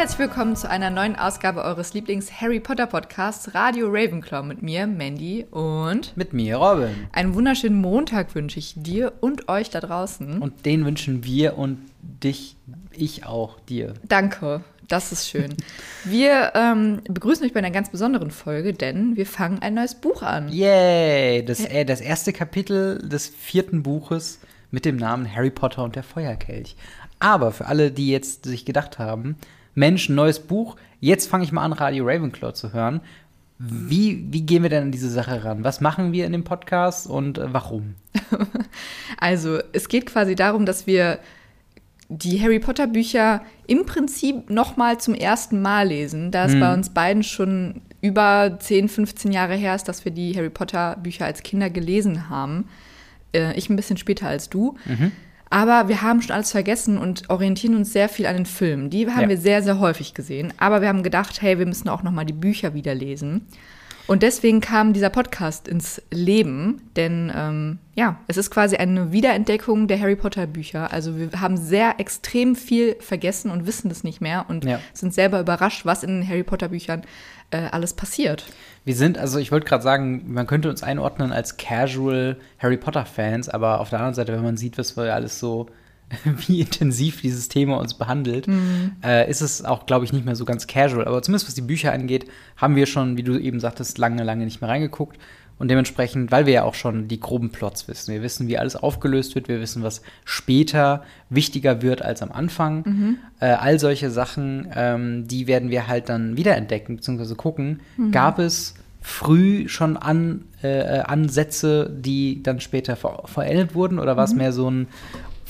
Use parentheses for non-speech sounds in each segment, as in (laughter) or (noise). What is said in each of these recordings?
herzlich willkommen zu einer neuen Ausgabe eures Lieblings-Harry Potter Podcasts Radio Ravenclaw mit mir, Mandy und mit mir, Robin. Einen wunderschönen Montag wünsche ich dir und euch da draußen. Und den wünschen wir und dich, ich auch dir. Danke. Das ist schön. (laughs) Wir ähm, begrüßen euch bei einer ganz besonderen Folge, denn wir fangen ein neues Buch an. Yay! Das, äh, das erste Kapitel des vierten Buches mit dem Namen Harry Potter und der Feuerkelch. Aber für alle, die jetzt sich gedacht haben, Mensch, neues Buch, jetzt fange ich mal an, Radio Ravenclaw zu hören. Wie, wie gehen wir denn an diese Sache ran? Was machen wir in dem Podcast und äh, warum? (laughs) also, es geht quasi darum, dass wir die Harry Potter Bücher im Prinzip noch mal zum ersten Mal lesen, da es hm. bei uns beiden schon über 10, 15 Jahre her ist, dass wir die Harry Potter Bücher als Kinder gelesen haben. Äh, ich ein bisschen später als du. Mhm. Aber wir haben schon alles vergessen und orientieren uns sehr viel an den Filmen. Die haben ja. wir sehr, sehr häufig gesehen. Aber wir haben gedacht, hey, wir müssen auch noch mal die Bücher wieder lesen. Und deswegen kam dieser Podcast ins Leben, denn ähm, ja, es ist quasi eine Wiederentdeckung der Harry Potter Bücher. Also wir haben sehr extrem viel vergessen und wissen das nicht mehr und ja. sind selber überrascht, was in den Harry Potter Büchern äh, alles passiert. Wir sind, also ich wollte gerade sagen, man könnte uns einordnen als Casual Harry Potter Fans, aber auf der anderen Seite, wenn man sieht, was wir alles so, (laughs) wie intensiv dieses Thema uns behandelt, mhm. äh, ist es auch, glaube ich, nicht mehr so ganz casual. Aber zumindest was die Bücher angeht, haben wir schon, wie du eben sagtest, lange, lange nicht mehr reingeguckt. Und dementsprechend, weil wir ja auch schon die groben Plots wissen, wir wissen, wie alles aufgelöst wird, wir wissen, was später wichtiger wird als am Anfang. Mhm. Äh, all solche Sachen, ähm, die werden wir halt dann wiederentdecken bzw. gucken. Mhm. Gab es früh schon an, äh, Ansätze, die dann später ver verändert wurden? Oder war es mhm. mehr so ein,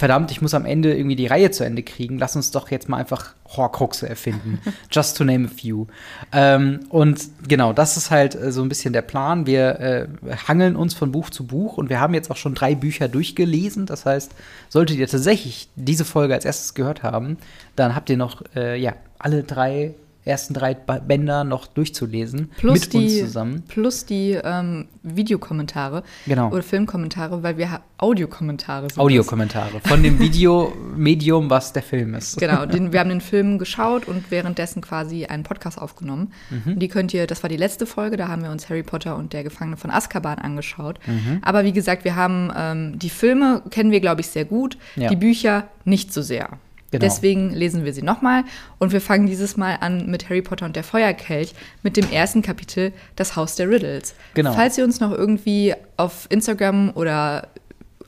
verdammt, ich muss am Ende irgendwie die Reihe zu Ende kriegen, lass uns doch jetzt mal einfach Horcruxe erfinden. (laughs) Just to name a few. Ähm, und genau, das ist halt äh, so ein bisschen der Plan. Wir äh, hangeln uns von Buch zu Buch und wir haben jetzt auch schon drei Bücher durchgelesen. Das heißt, solltet ihr tatsächlich diese Folge als erstes gehört haben, dann habt ihr noch äh, ja, alle drei ersten drei Bänder noch durchzulesen plus mit die, uns zusammen. Plus die ähm, Videokommentare genau. oder Filmkommentare, weil wir Audiokommentare sind. Audiokommentare von dem (laughs) Videomedium, was der Film ist. Genau, den, (laughs) wir haben den Film geschaut und währenddessen quasi einen Podcast aufgenommen. Mhm. die könnt ihr, das war die letzte Folge, da haben wir uns Harry Potter und der Gefangene von Azkaban angeschaut. Mhm. Aber wie gesagt, wir haben ähm, die Filme kennen wir, glaube ich, sehr gut, ja. die Bücher nicht so sehr. Genau. Deswegen lesen wir sie nochmal und wir fangen dieses Mal an mit Harry Potter und der Feuerkelch mit dem ersten Kapitel Das Haus der Riddles. Genau. Falls ihr uns noch irgendwie auf Instagram oder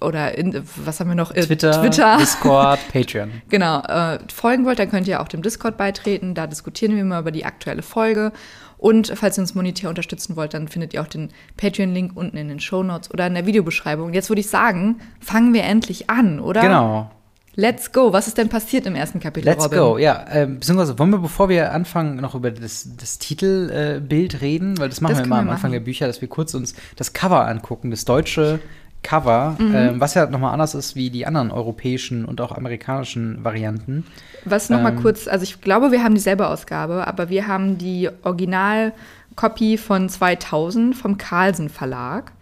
oder in, was haben wir noch? Äh, Twitter, Twitter. Discord, (laughs) Patreon. genau, äh, folgen wollt, dann könnt ihr auch dem Discord beitreten. Da diskutieren wir mal über die aktuelle Folge. Und falls ihr uns monetär unterstützen wollt, dann findet ihr auch den Patreon-Link unten in den Show Notes oder in der Videobeschreibung. Jetzt würde ich sagen, fangen wir endlich an, oder? Genau. Let's go. Was ist denn passiert im ersten Kapitel? Let's Robin? go, ja. Äh, beziehungsweise wollen wir, bevor wir anfangen, noch über das, das Titelbild äh, reden, weil das machen das wir immer am Anfang machen. der Bücher, dass wir kurz uns das Cover angucken, das deutsche Cover, mhm. äh, was ja nochmal anders ist wie die anderen europäischen und auch amerikanischen Varianten. Was nochmal ähm, kurz, also ich glaube, wir haben dieselbe Ausgabe, aber wir haben die Original-Copy von 2000 vom Carlsen Verlag.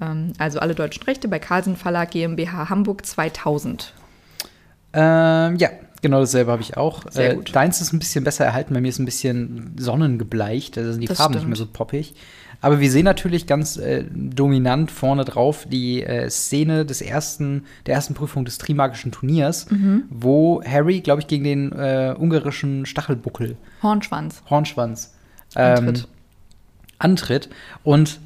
Ähm, also alle deutschen Rechte bei Carlsen Verlag GmbH Hamburg 2000. Ähm, ja, genau dasselbe habe ich auch. Sehr äh, deins ist ein bisschen besser erhalten, bei mir ist ein bisschen sonnengebleicht, da sind die das Farben stimmt. nicht mehr so poppig. Aber wir sehen natürlich ganz äh, dominant vorne drauf die äh, Szene des ersten, der ersten Prüfung des Trimagischen Turniers, mhm. wo Harry, glaube ich, gegen den äh, ungarischen Stachelbuckel Hornschwanz. Hornschwanz ähm, antritt. antritt. Und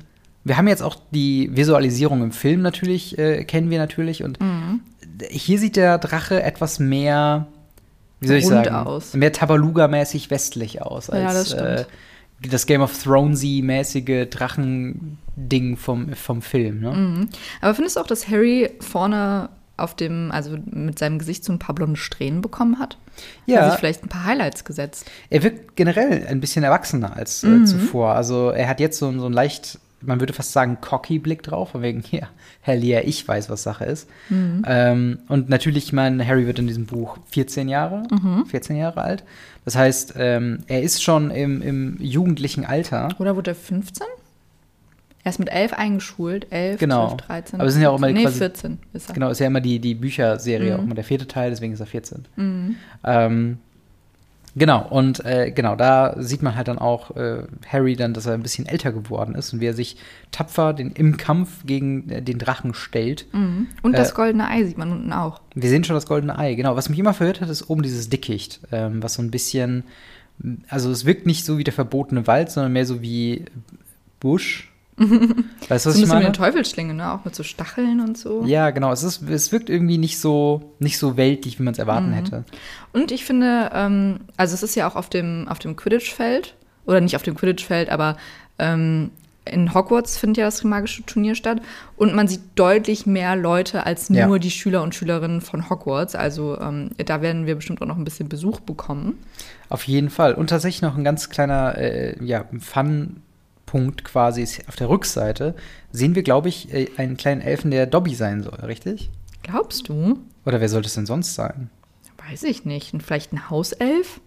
wir haben jetzt auch die Visualisierung im Film natürlich, äh, kennen wir natürlich. Und mhm hier sieht der Drache etwas mehr, wie soll ich Rund sagen, aus. mehr Tabaluga-mäßig westlich aus als ja, das, äh, das, Game of Thronesy-mäßige Drachending vom, vom Film. Ne? Mhm. Aber findest du auch, dass Harry vorne auf dem, also mit seinem Gesicht so ein paar blonde Strähnen bekommen hat? Ja. Hat sich vielleicht ein paar Highlights gesetzt. Er wirkt generell ein bisschen erwachsener als äh, mhm. zuvor. Also er hat jetzt so, so ein leicht man würde fast sagen, cocky Blick drauf, von wegen, ja, hell yeah, ich weiß, was Sache ist. Mhm. Ähm, und natürlich, ich meine, Harry wird in diesem Buch 14 Jahre, mhm. 14 Jahre alt. Das heißt, ähm, er ist schon im, im jugendlichen Alter. Oder wurde er 15? Er ist mit 11 eingeschult, 11, genau. 12, 13. Aber es sind ja auch immer nee, quasi, 14 ist er. Genau, ist ja immer die, die Bücherserie, mhm. auch immer der vierte Teil, deswegen ist er 14. Mhm. Ähm, Genau, und äh, genau, da sieht man halt dann auch äh, Harry dann, dass er ein bisschen älter geworden ist und wie er sich tapfer den, im Kampf gegen äh, den Drachen stellt. Mhm. Und das goldene Ei sieht man unten auch. Wir sehen schon das goldene Ei, genau. Was mich immer verhört hat, ist oben dieses Dickicht, ähm, was so ein bisschen, also es wirkt nicht so wie der verbotene Wald, sondern mehr so wie Busch. (laughs) weißt du, was So ich meine? eine Teufelsschlinge, ne? Auch mit so Stacheln und so. Ja, genau. Es, ist, es wirkt irgendwie nicht so, nicht so weltlich, wie man es erwarten hätte. Und ich finde, ähm, also es ist ja auch auf dem, auf dem Quidditch-Feld, oder nicht auf dem Quidditch-Feld, aber ähm, in Hogwarts findet ja das magische Turnier statt. Und man sieht deutlich mehr Leute als nur Ja. die Schüler und Schülerinnen von Hogwarts. Also ähm, da werden wir bestimmt auch noch ein bisschen Besuch bekommen. Auf jeden Fall. Und tatsächlich noch ein ganz kleiner äh, ja, Fun-Punkt quasi ist auf der Rückseite. Sehen wir, glaube ich, äh, einen kleinen Elfen, der Dobby sein soll, richtig? Glaubst du? Oder wer sollte es denn sonst sein? Weiß ich nicht. Und vielleicht ein Hauself?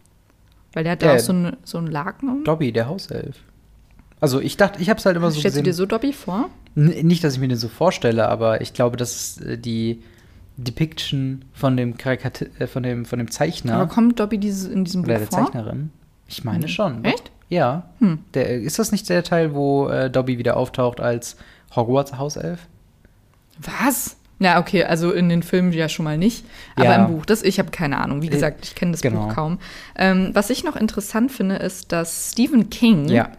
Weil der hat Ja. da auch so, ein- so einen Laken um. Dobby, der Hauself. Also ich dachte, ich habe es halt immer so Stellst du gesehen. dir so Dobby vor? N nicht, dass ich mir den so vorstelle, aber ich glaube, das ist äh, die Depiction von dem Karikati äh, von dem von dem Zeichner Aber kommt Dobby dieses, in diesem oder Buch der vor? Zeichnerin. Ich meine Hm. schon. Echt? Ja. Hm. Der, ist das nicht der Teil, wo äh, Dobby wieder auftaucht als Hogwarts Hauself? Was? Na, okay, also in den Filmen ja schon mal nicht, aber Ja. im Buch, das, ich habe keine Ahnung. Wie Äh, gesagt, ich kenne das genau. Buch kaum. Ähm, was ich noch interessant finde, ist, dass Stephen King Ja.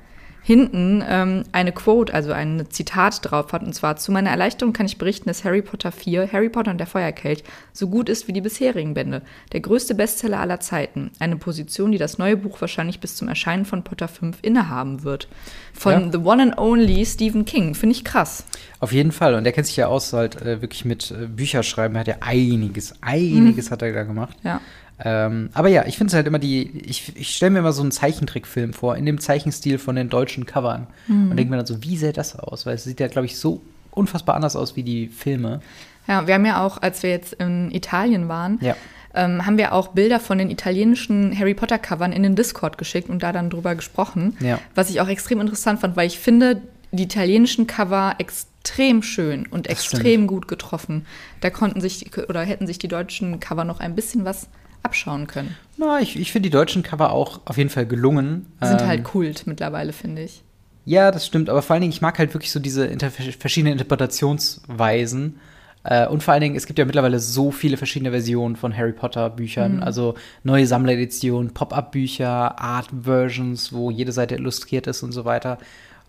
Hinten ähm, eine Quote, also ein Zitat drauf hat, und zwar: Zu meiner Erleichterung kann ich berichten, dass Harry Potter 4, Harry Potter und der Feuerkelch, so gut ist wie die bisherigen Bände. Der größte Bestseller aller Zeiten. Eine Position, die das neue Buch wahrscheinlich bis zum Erscheinen von Potter 5 innehaben wird. Von Ja. The One and Only Stephen King. Finde ich krass. Auf jeden Fall. Und der kennt sich ja aus, halt äh, wirklich mit äh, Bücherschreiben. Er hat ja einiges, einiges hat er da gemacht. Ja. Ähm, aber ja, ich finde es halt immer die, ich, ich stelle mir immer so einen Zeichentrickfilm vor, in dem Zeichenstil von den deutschen Covern. Und denke mir dann so, wie sähe das aus? Weil es sieht ja, glaube ich, so unfassbar anders aus wie die Filme. Ja, wir haben ja auch, als wir jetzt in Italien waren, Ja. ähm, haben wir auch Bilder von den italienischen Harry Potter Covern in den Discord geschickt und da dann drüber gesprochen. Ja. Was ich auch extrem interessant fand, weil ich finde die italienischen Cover extrem schön und Das extrem gut getroffen. Da konnten sich oder hätten sich die deutschen Cover noch ein bisschen was abschauen können. Na, ich, ich finde die deutschen Cover auch auf jeden Fall gelungen. Sind Ähm, halt Kult mittlerweile, finde ich. Ja, das stimmt. Aber vor allen Dingen, ich mag halt wirklich so diese inter verschiedenen Interpretationsweisen. Äh, und vor allen Dingen, es gibt ja mittlerweile so viele verschiedene Versionen von Harry Potter Büchern. Also neue Sammlereditionen, Pop-Up-Bücher, Art-Versions, wo jede Seite illustriert ist und so weiter.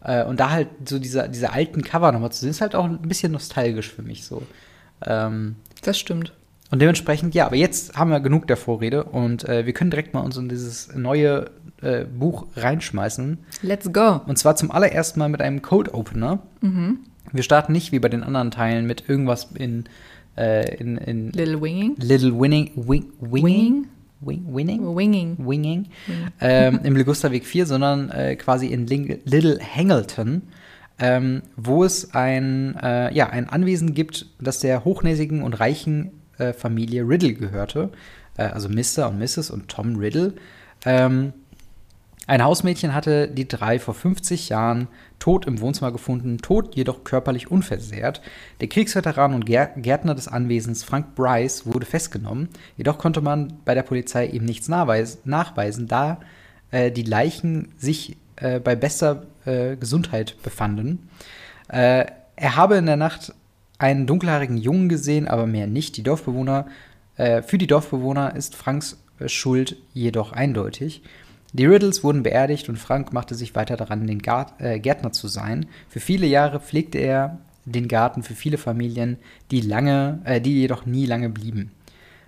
Äh, und da halt so diese, diese alten Cover nochmal zu sehen, ist halt auch ein bisschen nostalgisch für mich so. Ähm, Das stimmt. Und dementsprechend, ja, aber jetzt haben wir genug der Vorrede und äh, wir können direkt mal uns in dieses neue äh, Buch reinschmeißen. Let's go. Und zwar zum allerersten Mal mit einem Code Opener. Wir starten nicht wie bei den anderen Teilen mit irgendwas in, äh, in, in Little Winging. Little Winning, wing, Winging, Wing, Winning, Winging. Winging, ähm, (laughs) im Ligusterweg 4, sondern äh, quasi in Ling Little Hangleton, ähm, wo es ein, äh, ja, ein Anwesen gibt, das der hochnäsigen und reichen äh, Familie Riddle gehörte. Äh, also Mr. und Mrs. und Tom Riddle. Ähm, ein Hausmädchen hatte die drei vor 50 Jahren tot im Wohnzimmer gefunden, tot jedoch körperlich unversehrt. Der Kriegsveteran und Gär Gärtner des Anwesens Frank Bryce wurde festgenommen, jedoch konnte man bei der Polizei ihm nichts nachweis nachweisen, da äh, die Leichen sich äh, bei bester äh, Gesundheit befanden. Äh, er habe in der Nacht einen dunkelhaarigen Jungen gesehen, aber mehr nicht. Die Dorfbewohner, äh, für die Dorfbewohner ist Franks äh, Schuld jedoch eindeutig. Die Riddles wurden beerdigt und Frank machte sich weiter daran, den Gart äh, Gärtner zu sein. Für viele Jahre pflegte er den Garten für viele Familien, die lange, äh, die jedoch nie lange blieben.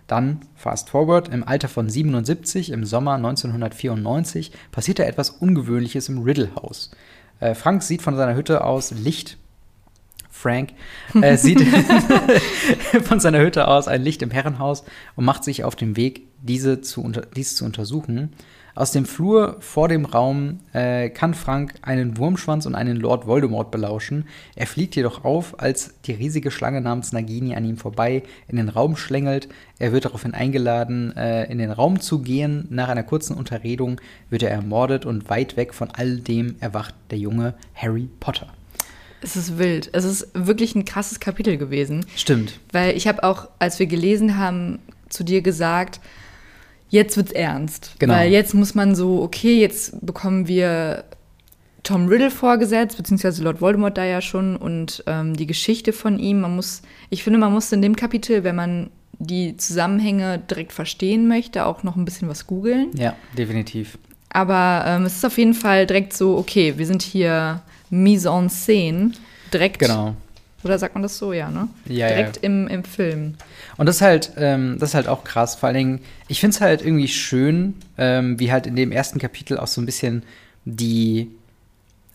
Dann, fast forward, im Alter von 77, im Sommer 1994, passierte etwas Ungewöhnliches im Riddle-Haus. Äh, Frank sieht von seiner Hütte aus Licht. Frank äh, sieht (laughs) von seiner Hütte aus ein Licht im Herrenhaus und macht sich auf den Weg, diese zu dies zu untersuchen. Aus dem Flur vor dem Raum äh, kann Frank einen Wurmschwanz und einen Lord Voldemort belauschen. Er fliegt jedoch auf, als die riesige Schlange namens Nagini an ihm vorbei in den Raum schlängelt. Er wird daraufhin eingeladen, äh, in den Raum zu gehen. Nach einer kurzen Unterredung wird er ermordet und weit weg von all dem erwacht der junge Harry Potter. Es ist wild. Es ist wirklich ein krasses Kapitel gewesen. Stimmt. Weil ich habe auch, als wir gelesen haben, zu dir gesagt, jetzt wird's ernst. Genau. Weil jetzt muss man so, okay, jetzt bekommen wir Tom Riddle vorgesetzt, beziehungsweise Lord Voldemort da ja schon und ähm, die Geschichte von ihm. Man muss, ich finde, man muss in dem Kapitel, wenn man die Zusammenhänge direkt verstehen möchte, auch noch ein bisschen was googeln. Ja, definitiv. Aber ähm, es ist auf jeden Fall direkt so, okay, wir sind hier mise en scène, direkt. Genau. Oder sagt man das so, ja, ne? Ja, direkt ja. Im, im Film. Und das ist halt, ähm, das ist halt auch krass. Vor allen Dingen, ich finde es halt irgendwie schön, ähm, wie halt in dem ersten Kapitel auch so ein bisschen die,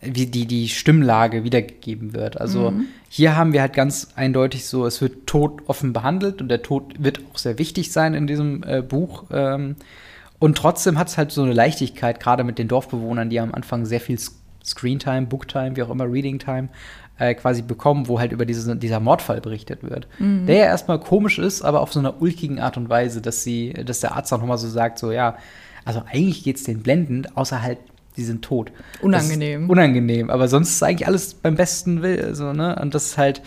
wie die, die Stimmlage wiedergegeben wird. Also Mhm. hier haben wir halt ganz eindeutig so, es wird Tod offen behandelt und der Tod wird auch sehr wichtig sein in diesem äh, Buch. Ähm, und trotzdem hat es halt so eine Leichtigkeit, gerade mit den Dorfbewohnern, die am Anfang sehr viel Screentime, Booktime, wie auch immer, Reading-Time äh, quasi bekommen, wo halt über diese, dieser Mordfall berichtet wird. Der ja erstmal komisch ist, aber auf so einer ulkigen Art und Weise, dass sie, dass der Arzt auch nochmal so sagt, so ja, also eigentlich geht's denen blendend, außer halt, die sind tot. Unangenehm. Unangenehm, aber sonst ist eigentlich alles beim besten Will, so, ne? Und das ist halt,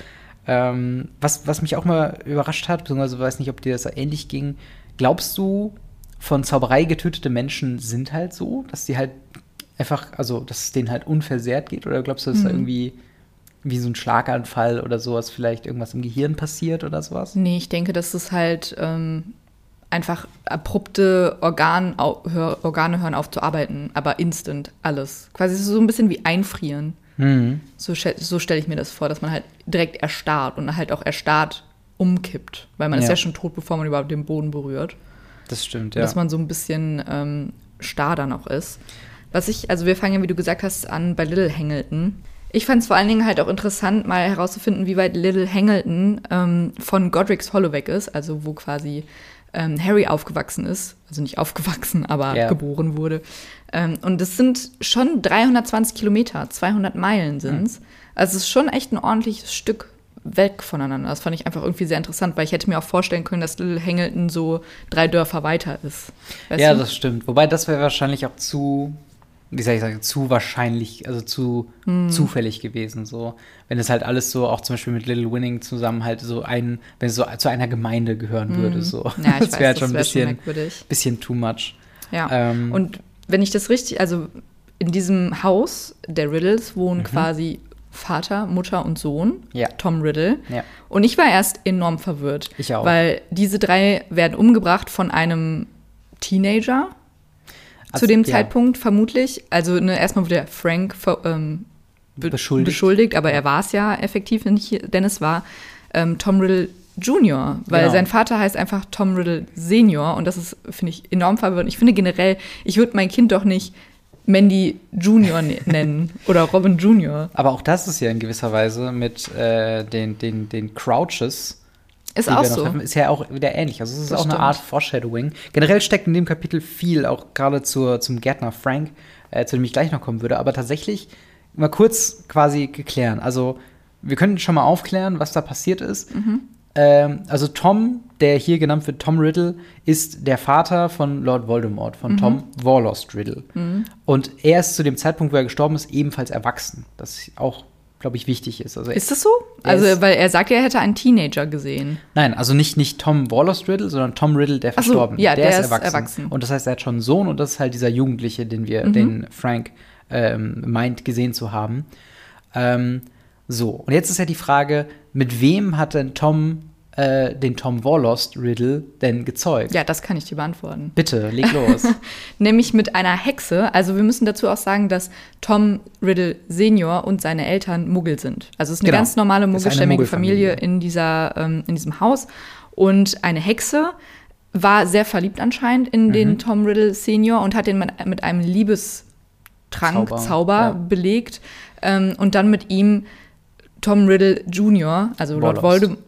ähm, was, was mich auch mal überrascht hat, beziehungsweise weiß nicht, ob dir das ähnlich ging. Glaubst du, von Zauberei getötete Menschen sind halt so, dass die halt einfach, also dass es denen halt unversehrt geht? Oder glaubst du, dass da irgendwie wie so ein Schlaganfall oder sowas vielleicht irgendwas im Gehirn passiert oder sowas? Nee, ich denke, dass es halt ähm, einfach abrupte Organ, hör, Organe hören auf zu arbeiten, aber instant alles. Quasi so ein bisschen wie einfrieren. Mhm. So, so stelle ich mir das vor, dass man halt direkt erstarrt und halt auch erstarrt umkippt, weil man ist Ja. ja schon tot, bevor man überhaupt den Boden berührt. Das stimmt, ja. Dass man so ein bisschen ähm, starr dann auch ist. Was ich, also wir fangen ja, wie du gesagt hast, an bei Little Hangleton. Ich fand es vor allen Dingen halt auch interessant, mal herauszufinden, wie weit Little Hangleton ähm, von Godric's Hollow weg ist, also wo quasi ähm, Harry aufgewachsen ist. Also nicht aufgewachsen, (laughs) aber Ja. geboren wurde. Ähm, und das sind schon 320 Kilometer, 200 Meilen sind's. Also es ist schon echt ein ordentliches Stück weg voneinander. Das fand ich einfach irgendwie sehr interessant, weil ich hätte mir auch vorstellen können, dass Little Hangleton so drei Dörfer weiter ist. Weißt ja, du? das stimmt. Wobei das wäre wahrscheinlich auch zu, wie soll ich sagen, zu wahrscheinlich, also zu Hm. zufällig gewesen. So, wenn es halt alles so, auch zum Beispiel mit Little Winning zusammen halt so ein, wenn es so zu einer Gemeinde gehören würde, so. Hm. Ja, ich (laughs) das wäre halt schon ein wär schon bisschen, bisschen too much. Ja. Ähm, Und wenn ich das richtig, also in diesem Haus der Riddles wohnen quasi Vater, Mutter und Sohn, Mhm. Ja. Tom Riddle. Ja. Und ich war erst enorm verwirrt. Ich auch. Weil diese drei werden umgebracht von einem Teenager Zu dem ja, Zeitpunkt vermutlich. Also ne, erstmal wurde der Frank ver, ähm, be Beschuldigt. beschuldigt, aber er war es ja effektiv nicht, denn es war ähm, Tom Riddle Jr., weil Genau. sein Vater heißt einfach Tom Riddle Senior und das ist, finde ich, enorm verwirrend. Ich finde generell, ich würde mein Kind doch nicht Mandy Junior ne- (laughs) nennen oder Robin Junior. Aber auch das ist ja in gewisser Weise mit äh, den, den, den Crouches. Ist auch so. treffen, ist ja auch wieder ähnlich. Also es ist Das auch eine stimmt. Art Foreshadowing. Generell steckt in dem Kapitel viel, auch gerade zur, zum Gärtner Frank, äh, zu dem ich gleich noch kommen würde. Aber tatsächlich mal kurz quasi geklären. Also wir können schon mal aufklären, was da passiert ist. Mhm. Ähm, also Tom, der hier genannt wird, Tom Riddle, ist der Vater von Lord Voldemort, Mhm. von Tom Warlost Riddle. Und er ist zu dem Zeitpunkt, wo er gestorben ist, ebenfalls erwachsen. Das auch, glaube ich, wichtig ist. Also Ist das so? Also, weil er sagt, er hätte einen Teenager gesehen. Nein, also nicht, nicht Tom Warlost Riddle, sondern Tom Riddle, der so, verstorben ja, der ist erwachsen. Und das heißt, er hat schon einen Sohn und das ist halt dieser Jugendliche, den wir, Mhm. den Frank ähm, meint, gesehen zu haben. Ähm, so, und jetzt ist ja die Frage, mit wem hat denn Tom äh, den Tom Warlost Riddle denn gezeugt? Ja, das kann ich dir beantworten. Bitte, leg los. (laughs) Nämlich mit einer Hexe. Also wir müssen dazu auch sagen, dass Tom Riddle Senior und seine Eltern Muggel sind. Also es ist eine Genau. ganz normale muggelstämmige Familie in, dieser, ähm, in diesem Haus. Und eine Hexe war sehr verliebt anscheinend in Mhm. den Tom Riddle Senior und hat ihn mit, mit einem Liebestrank, Zauber, Zauber, ja. belegt. Ähm, und dann mit ihm Tom Riddle Jr., also Lord. Voldemort,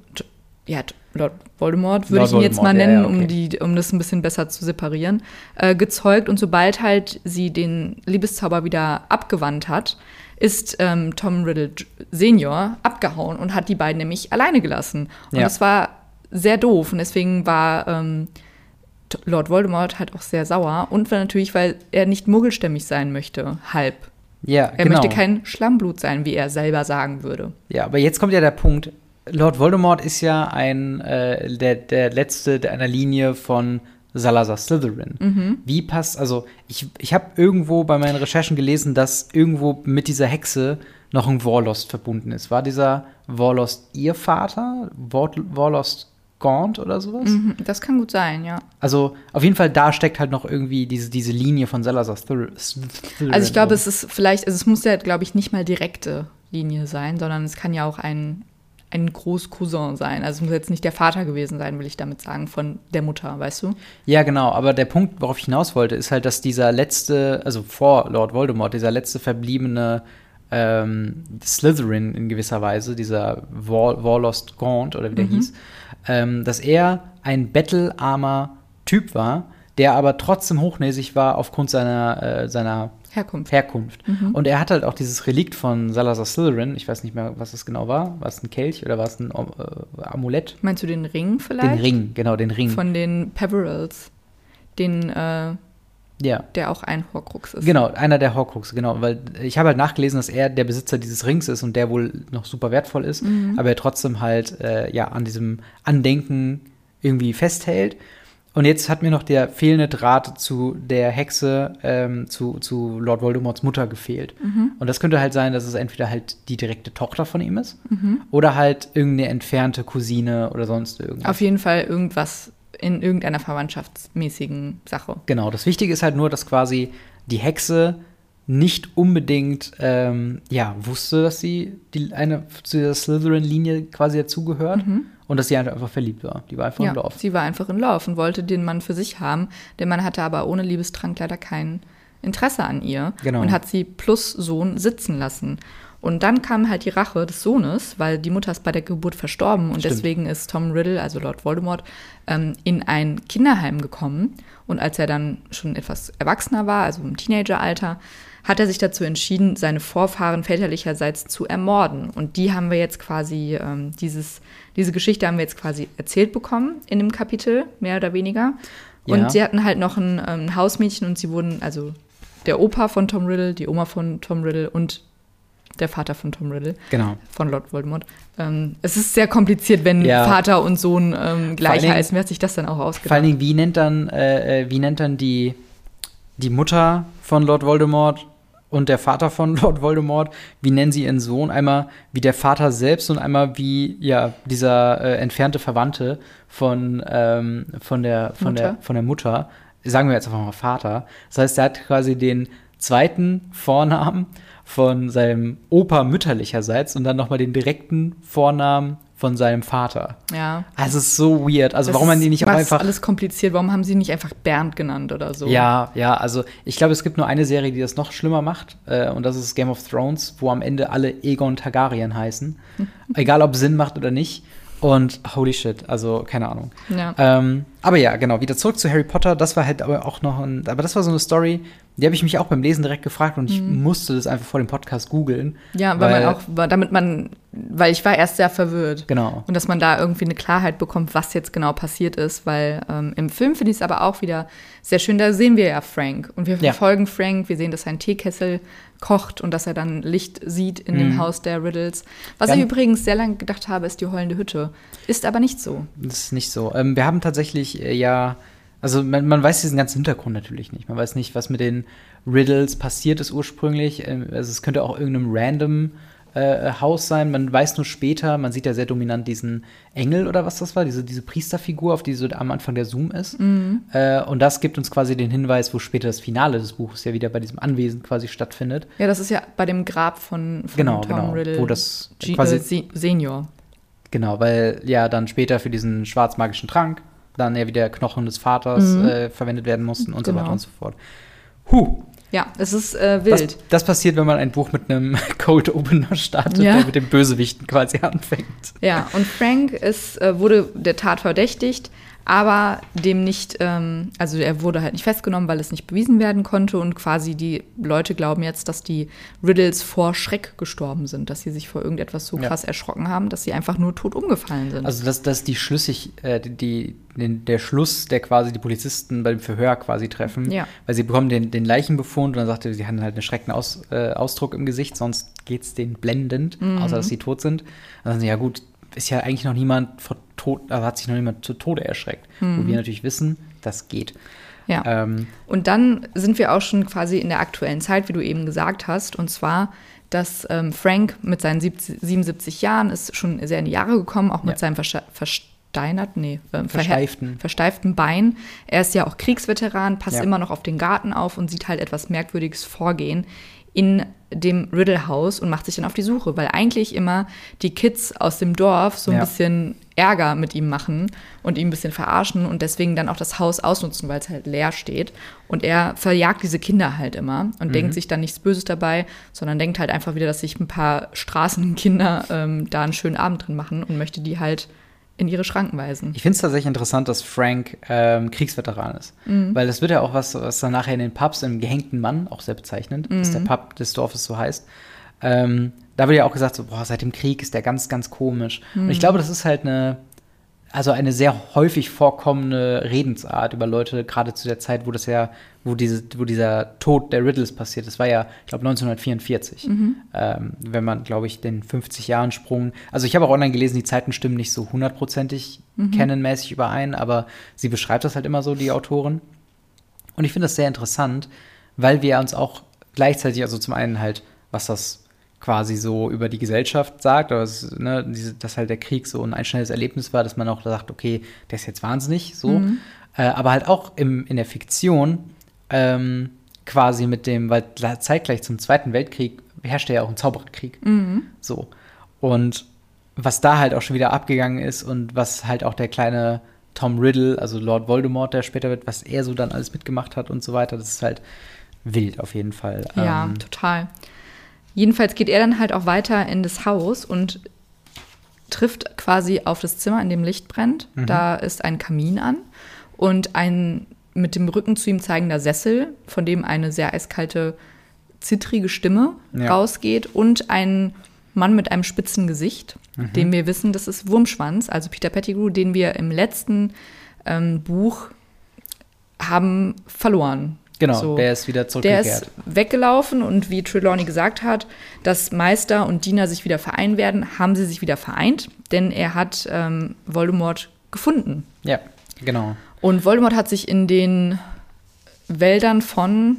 ja, Lord Voldemort würde ich ihn jetzt mal Voldemort, ja, nennen, ja, okay. um, die, um das ein bisschen besser zu separieren, äh, gezeugt. Und sobald halt sie den Liebeszauber wieder abgewandt hat, ist ähm, Tom Riddle Senior abgehauen und hat die beiden nämlich alleine gelassen. Und Ja. das war sehr doof. Und deswegen war ähm, Lord Voldemort halt auch sehr sauer. Und natürlich, weil er nicht muggelstämmig sein möchte, halb. ja, Er genau. möchte kein Schlammblut sein, wie er selber sagen würde. Ja, aber jetzt kommt ja der Punkt. Lord Voldemort ist ja ein äh, der, der letzte der einer Linie von Salazar Slytherin. Mhm. Wie passt, also ich, ich habe irgendwo bei meinen Recherchen gelesen, dass irgendwo mit dieser Hexe noch ein Warlost verbunden ist. War dieser Warlost ihr Vater? War, Warlost Gaunt oder sowas? Mhm, das kann gut sein, ja. Also auf jeden Fall, da steckt halt noch irgendwie diese, diese Linie von Salazar Slytherin. Also ich glaube, es ist vielleicht, also es muss ja, glaube ich, nicht mal direkte Linie sein, sondern es kann ja auch ein, ein Großcousin sein. Also es muss jetzt nicht der Vater gewesen sein, will ich damit sagen, von der Mutter, weißt du? Ja, genau. Aber der Punkt, worauf ich hinaus wollte, ist halt, dass dieser letzte, also vor Lord Voldemort, dieser letzte verbliebene ähm, Slytherin in gewisser Weise, dieser War, Warlost Gaunt oder wie der Mhm. hieß, ähm, dass er ein bettelarmer Typ war, der aber trotzdem hochnäsig war aufgrund seiner, äh, seiner Herkunft. Herkunft. Und er hat halt auch dieses Relikt von Salazar Slytherin, ich weiß nicht mehr, was es genau war. War es ein Kelch oder war es ein äh, Amulett? Meinst du den Ring vielleicht? Den Ring, genau, den Ring. Von den Peverils. Den, äh, ja. der auch ein Horcrux ist. Genau, einer der Horcruxe, genau. Weil ich habe halt nachgelesen, dass er der Besitzer dieses Rings ist und der wohl noch super wertvoll ist, aber er trotzdem halt äh, ja an diesem Andenken irgendwie festhält. Und jetzt hat mir noch der fehlende Draht zu der Hexe, ähm, zu, zu Lord Voldemorts Mutter gefehlt. Und das könnte halt sein, dass es entweder halt die direkte Tochter von ihm ist oder halt irgendeine entfernte Cousine oder sonst irgendwas. Auf jeden Fall irgendwas in irgendeiner verwandtschaftsmäßigen Sache. Genau, das Wichtige ist halt nur, dass quasi die Hexe nicht unbedingt ähm, ja, wusste, dass sie die, eine zu der Slytherin-Linie quasi dazugehört und dass sie halt einfach verliebt war. Die war einfach. Ja, im Dorf. sie war einfach in Love und wollte den Mann für sich haben. Der Mann hatte aber ohne Liebestrank leider kein Interesse an ihr Genau. und hat sie plus Sohn sitzen lassen. Und dann kam halt die Rache des Sohnes, weil die Mutter ist bei der Geburt verstorben und Stimmt. deswegen ist Tom Riddle, also Lord Voldemort, ähm, in ein Kinderheim gekommen. Und als er dann schon etwas erwachsener war, also im Teenageralter, hat er sich dazu entschieden, seine Vorfahren väterlicherseits zu ermorden. Und die haben wir jetzt quasi, ähm, dieses, diese Geschichte haben wir jetzt quasi erzählt bekommen in dem Kapitel, mehr oder weniger. Und Ja. sie hatten halt noch ein ähm, Hausmädchen und sie wurden, also der Opa von Tom Riddle, die Oma von Tom Riddle und der Vater von Tom Riddle, Genau. von Lord Voldemort. Ähm, es ist sehr kompliziert, wenn Ja. Vater und Sohn ähm, gleich Dingen- heißen. Wer hat sich das dann auch Vor ausgedacht? allen Dingen, wie nennt dann, äh, äh, wie nennt dann die, die Mutter von Lord Voldemort und der Vater von (laughs) Lord Voldemort, wie nennen sie ihren Sohn? Einmal wie der Vater selbst und einmal wie ja dieser äh, entfernte Verwandte von, ähm, von, der, von, der, Mutter. von der Mutter. Sagen wir jetzt einfach mal Vater. Das heißt, er hat quasi den zweiten Vornamen von seinem Opa mütterlicherseits und dann nochmal den direkten Vornamen von seinem Vater. Ja. Also es ist so weird. Also Das warum man ist- die nicht auch einfach alles kompliziert. Warum haben sie nicht einfach Bernd genannt oder so? ja, ja, also ich glaube, es gibt nur eine Serie, die das noch schlimmer macht, äh, und das ist Game of Thrones, wo am Ende alle Egon Targaryen heißen. (laughs) Egal ob Sinn macht oder nicht. Und holy shit, also keine Ahnung. Ja. Ähm, aber ja, genau, wieder zurück zu Harry Potter. Das war halt aber auch noch ein, aber das war so eine Story, die habe ich mich auch beim Lesen direkt gefragt und ich musste das einfach vor dem Podcast googeln. Mhm. Ja, weil, man auch, damit man, weil ich war erst sehr verwirrt. Genau. Und dass man da irgendwie eine Klarheit bekommt, was jetzt genau passiert ist, weil ähm, im Film finde ich es aber auch wieder sehr schön, da sehen wir ja Frank und wir Ja. verfolgen Frank, wir sehen, dass er einen Teekessel kocht und dass er dann Licht sieht in dem Haus der Riddles. Was Mhm. Dann- ich übrigens sehr lange gedacht habe, ist die heulende Hütte. Ist aber nicht so. Das ist nicht so. Ähm, wir haben tatsächlich äh, ja, also man, man weiß diesen ganzen Hintergrund natürlich nicht. Man weiß nicht, was mit den Riddles passiert ist ursprünglich. Ähm, also es könnte auch irgendeinem random äh, Haus sein. Man weiß nur später, man sieht ja sehr dominant diesen Engel oder was das war, diese, diese Priesterfigur, auf die so am Anfang der Zoom ist. Mhm. Äh, und das gibt uns quasi den Hinweis, wo später das Finale des Buches ja wieder bei diesem Anwesen quasi stattfindet. Ja, das ist ja bei dem Grab von, von Genau, Tom genau, Riddle. wo das G quasi- äh, Se Senior. Genau, weil ja dann später für diesen schwarzmagischen Trank dann ja wieder Knochen des Vaters äh, verwendet werden mussten und so Genau. weiter und so fort. Huh, Ja, es ist äh, wild. das, das passiert, wenn man ein Buch mit einem (laughs) Cold Opener startet, Ja. der mit dem Bösewichten quasi (laughs) anfängt. Ja, und Frank ist, äh, wurde der Tat verdächtigt, aber dem nicht, ähm, also er wurde halt nicht festgenommen, weil es nicht bewiesen werden konnte und quasi die Leute glauben jetzt, dass die Riddles vor Schreck gestorben sind, dass sie sich vor irgendetwas so Ja. krass erschrocken haben, dass sie einfach nur tot umgefallen sind. Also das, das ist die schlüssig, äh, die, die, den, der Schluss, der quasi die Polizisten beim Verhör quasi treffen. Ja. Weil sie bekommen den, den Leichenbefund und dann sagt er, sie haben halt einen schreckenden Aus, äh, Ausdruck im Gesicht, sonst geht's denen blendend, Mhm. außer dass sie tot sind. Dann sagen sie, ja gut, ist ja eigentlich noch niemand vor Tod, also hat sich noch niemand zu Tode erschreckt. Mhm. Wo wir natürlich wissen, das geht. Ja. Ähm, Und dann sind wir auch schon quasi in der aktuellen Zeit, wie du eben gesagt hast. Und zwar, dass ähm, Frank mit seinen 70, 77 Jahren ist schon sehr in die Jahre gekommen, auch mit Ja. seinem Versche- versteinerten, nee, ähm, Versteiften. versteiften Bein. Er ist ja auch Kriegsveteran, passt Ja. immer noch auf den Garten auf und sieht halt etwas Merkwürdiges vorgehen in dem Riddle-Haus und macht sich dann auf die Suche, weil eigentlich immer die Kids aus dem Dorf so ein Ja. bisschen Ärger mit ihm machen und ihn ein bisschen verarschen und deswegen dann auch das Haus ausnutzen, weil es halt leer steht. Und er verjagt diese Kinder halt immer und Mhm. denkt sich dann nichts Böses dabei, sondern denkt halt einfach wieder, dass sich ein paar Straßenkinder ähm, da einen schönen Abend drin machen und möchte die halt in ihre Schranken weisen. Ich finde es tatsächlich interessant, dass Frank ähm, Kriegsveteran ist. Weil das wird ja auch was, was dann nachher in den Pubs im gehängten Mann, auch sehr bezeichnend, dass der Pub des Dorfes so heißt. Ähm, da wird ja auch gesagt, so, boah, seit dem Krieg ist der ganz, ganz komisch. Und ich glaube, das ist halt eine, also eine sehr häufig vorkommende Redensart über Leute, gerade zu der Zeit, wo das ja, wo diese, wo dieser Tod der Riddles passiert. Das war ja, ich glaube, 1944. Ähm, wenn man, glaube ich, den 50 Jahren Sprung. Also ich habe auch online gelesen, die Zeiten stimmen nicht so hundertprozentig kennenmäßig überein, aber sie beschreibt das halt immer so, die Autorin. Und ich finde das sehr interessant, weil wir uns auch gleichzeitig, also zum einen halt, was das quasi so über die Gesellschaft sagt, oder es, ne, diese, dass halt der Krieg so ein einschneidendes Erlebnis war, dass man auch sagt, okay, der ist jetzt wahnsinnig, so. Äh, aber halt auch im, in der Fiktion ähm, quasi mit dem, weil zeitgleich zum Zweiten Weltkrieg herrschte ja auch ein Zaubererkrieg. So. Und was da halt auch schon wieder abgegangen ist und was halt auch der kleine Tom Riddle, also Lord Voldemort, der später wird, was er so dann alles mitgemacht hat und so weiter, das ist halt wild auf jeden Fall. Ja, Ähm, total. Jedenfalls geht er dann halt auch weiter in das Haus und trifft quasi auf das Zimmer, in dem Licht brennt. Mhm. Da ist ein Kamin an und ein mit dem Rücken zu ihm zeigender Sessel, von dem eine sehr eiskalte, zittrige Stimme Ja. rausgeht und ein Mann mit einem spitzen Gesicht, Mhm. den wir wissen, das ist Wurmschwanz, also Peter Pettigrew, den wir im letzten ähm, Buch haben verloren. genau, So. der ist wieder Der zurückgekehrt. ist weggelaufen und wie Trelawney gesagt hat, dass Meister und Diener sich wieder vereinen werden, haben sie sich wieder vereint, denn er hat ähm, Voldemort gefunden. ja, genau. Und Voldemort hat sich in den Wäldern von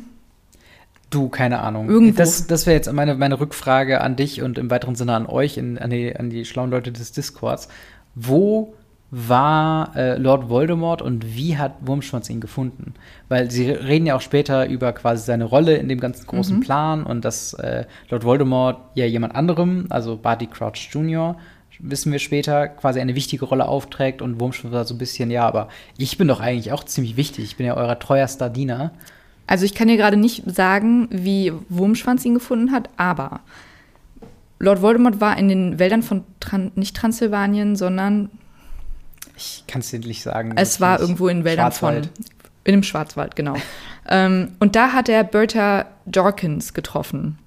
Du, keine Ahnung. Irgendwo. Das, das wäre jetzt meine, meine Rückfrage an dich und im weiteren Sinne an euch, in, an, die, an die schlauen Leute des Discords. Wo war äh, Lord Voldemort und wie hat Wurmschwanz ihn gefunden? Weil sie reden ja auch später über quasi seine Rolle in dem ganzen großen Mhm. Plan und dass äh, Lord Voldemort ja jemand anderem, also Barty Crouch Jr., wissen wir später, quasi eine wichtige Rolle aufträgt und Wurmschwanz war so ein bisschen, ja, aber ich bin doch eigentlich auch ziemlich wichtig. Ich bin ja euer treuerster Diener. Also ich kann dir gerade nicht sagen, wie Wurmschwanz ihn gefunden hat, aber Lord Voldemort war in den Wäldern von Tran nicht Transsilvanien, sondern Ich kann es dir nicht sagen. es war irgendwo in Wäldern von in dem Schwarzwald, genau. (laughs) ähm, und da hat er Bertha Jorkins getroffen,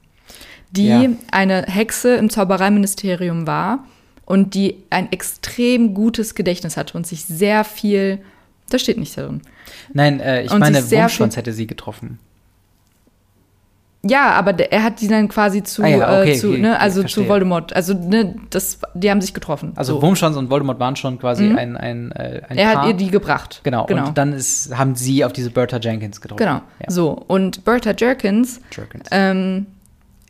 die Ja. eine Hexe im Zaubereiministerium war und die ein extrem gutes Gedächtnis hatte und sich sehr viel, das steht nicht darin. Nein, äh, ich Und meine, viel- hätte sie getroffen. Ja, aber der, er hat die dann quasi zu, Ah ja, okay, äh, zu okay, ne, also zu Voldemort, also ne, das, die haben sich getroffen. Also so. Wurmschwanz und Voldemort waren schon quasi Mhm. ein, ein, äh, ein er Paar. hat ihr die gebracht. genau, genau. und dann ist, haben sie auf diese Bertha Jenkins getroffen. genau. Ja. So und Bertha Jerkins Jerkins. ähm,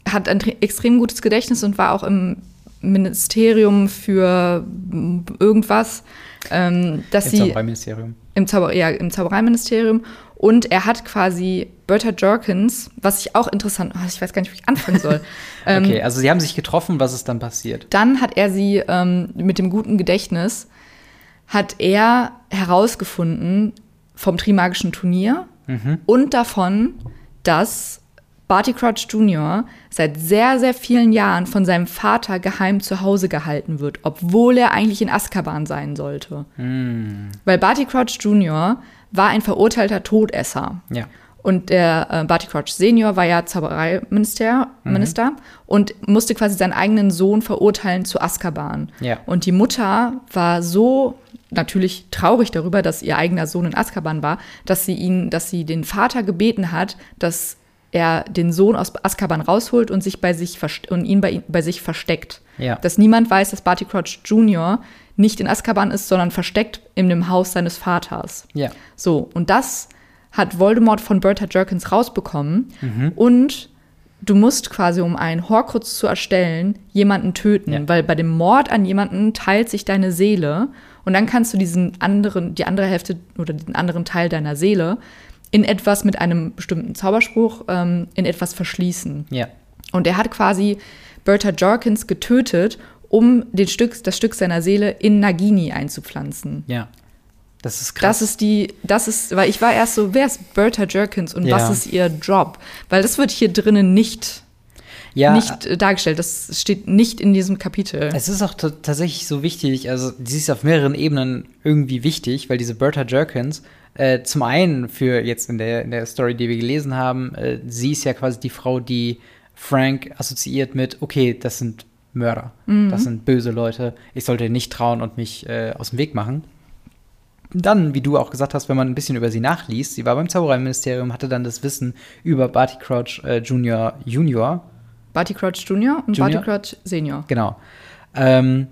hat ein tre- extrem gutes Gedächtnis und war auch im Ministerium für irgendwas, ähm, dass Im sie Zaubereiministerium. im, Zauber ja, im Zaubereiministerium und er hat quasi Bertha Jerkins, was ich auch interessant, oh, ich weiß gar nicht, wie ich anfangen soll. (laughs) ähm, Okay, also sie haben sich getroffen, was ist dann passiert? Dann hat er sie ähm, mit dem guten Gedächtnis, hat er herausgefunden vom Trimagischen Turnier Mhm. und davon, dass Barty Crouch Jr. seit sehr, sehr vielen Jahren von seinem Vater geheim zu Hause gehalten wird, obwohl er eigentlich in Azkaban sein sollte. Hm. Weil Barty Crouch Jr. war ein verurteilter Todesser. Ja. Und der äh, Barty Crouch Senior war ja Zaubereiminister Mhm. Minister und musste quasi seinen eigenen Sohn verurteilen zu Azkaban. Ja. Und die Mutter war so natürlich traurig darüber, dass ihr eigener Sohn in Azkaban war, dass sie ihn, dass sie den Vater gebeten hat, dass er den Sohn aus Azkaban rausholt und sich bei sich und ihn bei, bei sich versteckt. Ja. Dass niemand weiß, dass Barty Crouch Jr. nicht in Azkaban ist, sondern versteckt in dem Haus seines Vaters. Ja. So, und das hat Voldemort von Bertha Jerkins rausbekommen. Mhm. Und du musst quasi, um einen Horcrux zu erstellen, jemanden töten. Ja. Weil bei dem Mord an jemanden teilt sich deine Seele. Und dann kannst du diesen anderen, die andere Hälfte oder den anderen Teil deiner Seele in etwas mit einem bestimmten Zauberspruch ähm, in etwas verschließen. Ja. Und er hat quasi Bertha Jorkins getötet, um den Stück, das Stück seiner Seele in Nagini einzupflanzen. Ja. Das ist krass. Das ist die, das ist, weil ich war erst so, wer ist Bertha Jerkins und Ja. was ist ihr Job? Weil das wird hier drinnen nicht, ja, nicht äh, dargestellt. Das steht nicht in diesem Kapitel. Es ist auch ta- tatsächlich so wichtig, also sie ist auf mehreren Ebenen irgendwie wichtig, weil diese Bertha Jerkins äh, zum einen für jetzt in der, in der Story, die wir gelesen haben, äh, sie ist ja quasi die Frau, die Frank assoziiert mit, okay, das sind Mörder, das sind böse Leute, ich sollte nicht trauen und mich äh, aus dem Weg machen. Dann, wie du auch gesagt hast, wenn man ein bisschen über sie nachliest, sie war beim Zaubereiministerium, hatte dann das Wissen über Barty Crouch äh, Junior Junior, Barty Crouch Jr. und Junior? Barty Crouch Senior. Genau. Ähm,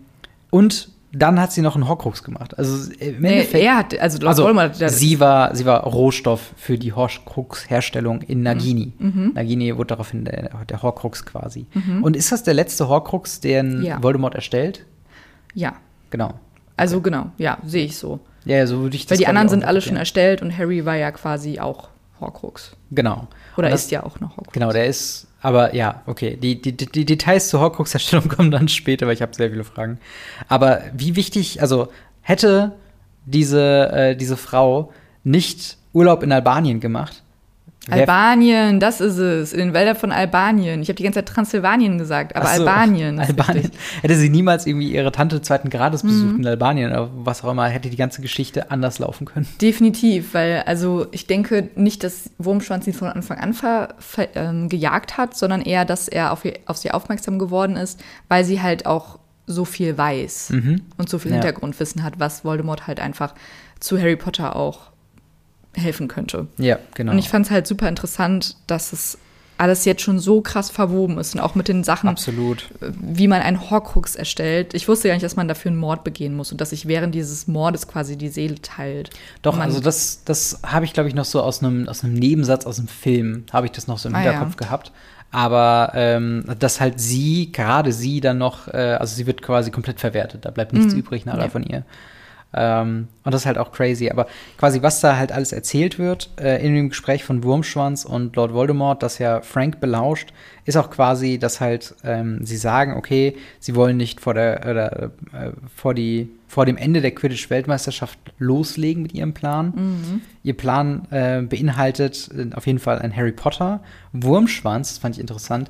und dann hat sie noch einen Horcrux gemacht. Also im Endeffekt. er hat, also, also, Voldemort hat er- sie war, sie war Rohstoff für die Horcrux-Herstellung in Nagini. Mhm. Nagini wurde daraufhin der, der Horcrux quasi. Und ist das der letzte Horcrux, den Ja. Voldemort erstellt? ja. Genau. Also genau, ja, sehe ich so. Ja, ja, so würde ich das Weil die anderen sind alle schon erstellt und Harry war ja quasi auch Horcrux. Genau. Oder das- ist ja auch noch Horcrux. Genau, der ist, aber ja, okay. Die, die, die, Details zur Horcrux-Herstellung (laughs) kommen dann später, weil ich habe sehr viele Fragen. Aber wie wichtig, also hätte diese, äh, diese Frau nicht Urlaub in Albanien gemacht? Albanien, das ist es. In den Wäldern von Albanien. Ich habe die ganze Zeit Transsilvanien gesagt, aber so, Albanien. Albanien. Hätte sie niemals irgendwie ihre Tante zweiten Grades besucht Mhm. in Albanien oder was auch immer, hätte die ganze Geschichte anders laufen können. Definitiv, weil also ich denke nicht, dass Wurmschwanz ihn von Anfang an ver, ver, ähm, gejagt hat, sondern eher, dass er auf, auf sie aufmerksam geworden ist, weil sie halt auch so viel weiß und so viel Mhm. Ja. Hintergrundwissen hat, was Voldemort halt einfach zu Harry Potter auch helfen könnte. Ja, genau. Und ich fand es halt super interessant, dass es alles jetzt schon so krass verwoben ist und auch mit den Sachen, Absolut. wie man einen Horcrux erstellt. Ich wusste gar nicht, dass man dafür einen Mord begehen muss und dass sich während dieses Mordes quasi die Seele teilt. Doch, man, also das, das habe ich, glaube ich, noch so aus einem aus einem Nebensatz aus dem Film, habe ich das noch so im Ah, Hinterkopf ja. gehabt. Aber ähm, dass halt sie, gerade sie dann noch, äh, also sie wird quasi komplett verwertet, da bleibt nichts übrig nachher Mhm. Ja. von ihr. Ähm, und das ist halt auch crazy. Aber quasi, was da halt alles erzählt wird äh, in dem Gespräch von Wurmschwanz und Lord Voldemort, das ja Frank belauscht, ist auch quasi, dass halt ähm, sie sagen, okay, sie wollen nicht vor der oder, äh, vor die vor dem Ende der Quidditch-Weltmeisterschaft loslegen mit ihrem Plan. Ihr Plan äh, beinhaltet äh, auf jeden Fall ein Harry Potter. Wurmschwanz, das fand ich interessant,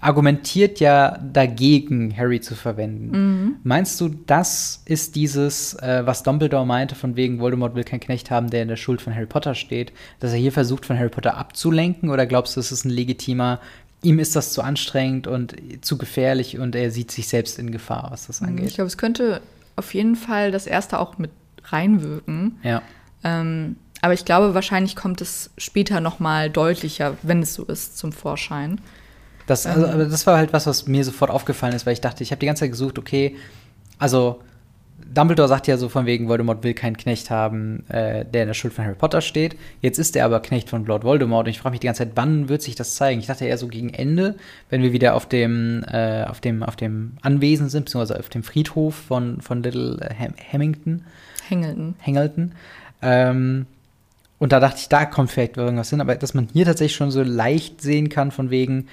argumentiert ja dagegen, Harry zu verwenden. Meinst du, das ist dieses, äh, was Dumbledore meinte, von wegen Voldemort will keinen Knecht haben, der in der Schuld von Harry Potter steht, dass er hier versucht, von Harry Potter abzulenken? Oder glaubst du, es ist ein legitimer, ihm ist das zu anstrengend und zu gefährlich und er sieht sich selbst in Gefahr, was das ich angeht? glaube, es könnte auf jeden Fall das erste auch mit reinwirken. Ja. Ähm, aber ich glaube, wahrscheinlich kommt es später noch mal deutlicher, wenn es so ist, zum Vorschein. Das, also, aber das war halt was, was mir sofort aufgefallen ist, weil ich dachte, ich habe die ganze Zeit gesucht, okay, also Dumbledore sagt ja so von wegen, Voldemort will keinen Knecht haben, äh, der in der Schuld von Harry Potter steht. Jetzt ist er aber Knecht von Lord Voldemort und ich frage mich die ganze Zeit, wann wird sich das zeigen? Ich dachte eher so gegen Ende, wenn wir wieder auf dem, äh, auf dem, auf dem Anwesen sind, beziehungsweise auf dem Friedhof von, von Little Ham Hamilton. Hängelten. Hängelten. Ähm, und da dachte ich, da kommt vielleicht irgendwas hin, aber dass man hier tatsächlich schon so leicht sehen kann, von wegen,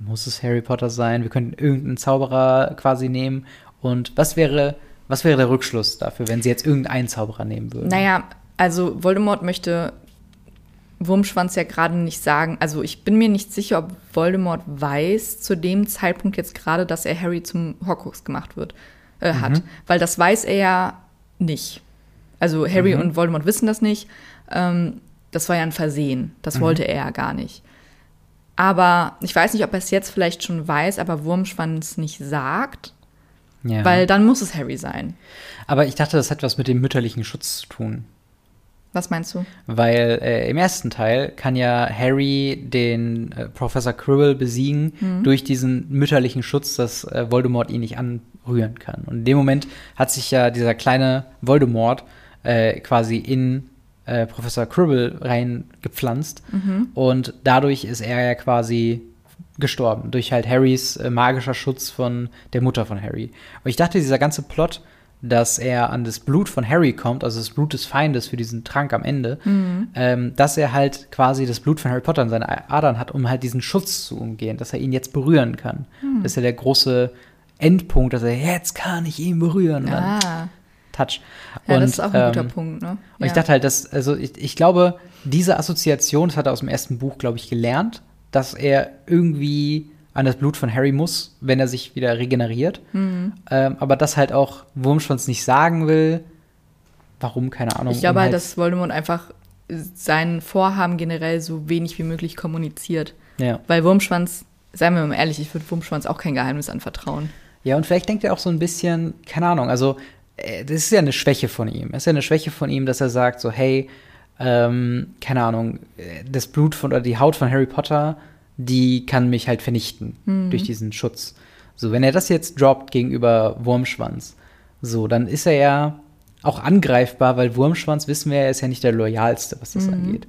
muss es Harry Potter sein? Wir könnten irgendeinen Zauberer quasi nehmen. Und was wäre, was wäre der Rückschluss dafür, wenn sie jetzt irgendeinen Zauberer nehmen würden? Naja, also Voldemort möchte Wurmschwanz ja gerade nicht sagen. Also ich bin mir nicht sicher, ob Voldemort weiß zu dem Zeitpunkt jetzt gerade, dass er Harry zum Horcrux gemacht wird, äh, hat. Weil das weiß er ja nicht. Also Harry und Voldemort wissen das nicht. Ähm, das war ja ein Versehen. Das wollte er ja gar nicht. Aber ich weiß nicht, ob er es jetzt vielleicht schon weiß, aber Wurmschwanz nicht sagt, Ja. weil dann muss es Harry sein. aber ich dachte, das hat was mit dem mütterlichen Schutz zu tun. Was meinst du? Weil äh, im ersten Teil kann ja Harry den äh, Professor Quirrell besiegen Mhm. durch diesen mütterlichen Schutz, dass äh, Voldemort ihn nicht anrühren kann. Und in dem Moment hat sich ja dieser kleine Voldemort äh, quasi in äh, Professor Quirrell reingepflanzt. Mhm. Und dadurch ist er ja quasi gestorben. Durch halt Harrys äh, magischer Schutz von der Mutter von Harry. Und ich dachte, dieser ganze Plot, dass er an das Blut von Harry kommt, also das Blut des Feindes für diesen Trank am Ende, ähm, dass er halt quasi das Blut von Harry Potter in seinen Adern hat, um halt diesen Schutz zu umgehen, dass er ihn jetzt berühren kann. Das ist ja der große Endpunkt, dass er jetzt kann ich ihn berühren. Ah, Touch. ja, und, das ist auch ein guter ähm, Punkt, ne? und ja. ich dachte halt, dass, also ich, ich glaube, diese Assoziation, das hat er aus dem ersten Buch, glaube ich, gelernt, dass er irgendwie an das Blut von Harry muss, wenn er sich wieder regeneriert. Mhm. Ähm, aber das halt auch Wurmschwanz nicht sagen will. Warum, keine Ahnung. Ich glaube um halt, dass Voldemort einfach sein Vorhaben generell so wenig wie möglich kommuniziert. ja. Weil Wurmschwanz, seien wir mal ehrlich, ich würde Wurmschwanz auch kein Geheimnis anvertrauen. ja, und vielleicht denkt er auch so ein bisschen, keine Ahnung, also das ist ja eine Schwäche von ihm. Es ist ja eine Schwäche von ihm, dass er sagt so, hey, ähm, keine Ahnung, äh, das Blut von oder die Haut von Harry Potter, die kann mich halt vernichten durch diesen Schutz. So, wenn er das jetzt droppt gegenüber Wurmschwanz, so, dann ist er ja auch angreifbar, weil Wurmschwanz, wissen wir ja, ist ja nicht der loyalste, was das angeht.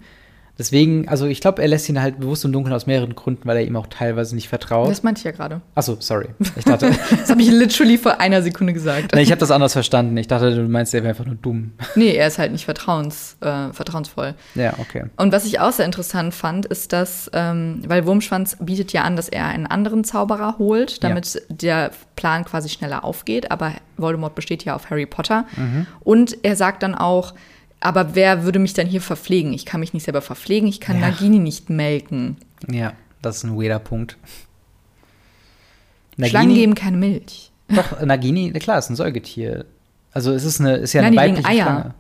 Deswegen, also ich glaube, er lässt ihn halt bewusst im Dunkeln aus mehreren Gründen, weil er ihm auch teilweise nicht vertraut. Das meinte ich ja gerade. Achso, sorry. Ich dachte, (laughs) Das habe ich literally vor einer Sekunde gesagt. nee, ich habe das anders verstanden. Ich dachte, du meinst, er wäre einfach nur dumm. (laughs) Nee, er ist halt nicht vertrauens, äh, vertrauensvoll. Ja, okay. Und was ich auch sehr interessant fand, ist, dass, ähm, weil Wurmschwanz bietet ja an, dass er einen anderen Zauberer holt, damit der Plan quasi schneller aufgeht. Aber Voldemort besteht ja auf Harry Potter. Und er sagt dann auch, aber wer würde mich dann hier verpflegen? Ich kann mich nicht selber verpflegen, ich kann Ja. Nagini nicht melken. Ja, das ist ein weirder Punkt. Schlangen geben keine Milch. Doch, Nagini, na klar, ist ein Säugetier. Also es ist eine, ist ja Nein, eine weibliche Eier. Schlange.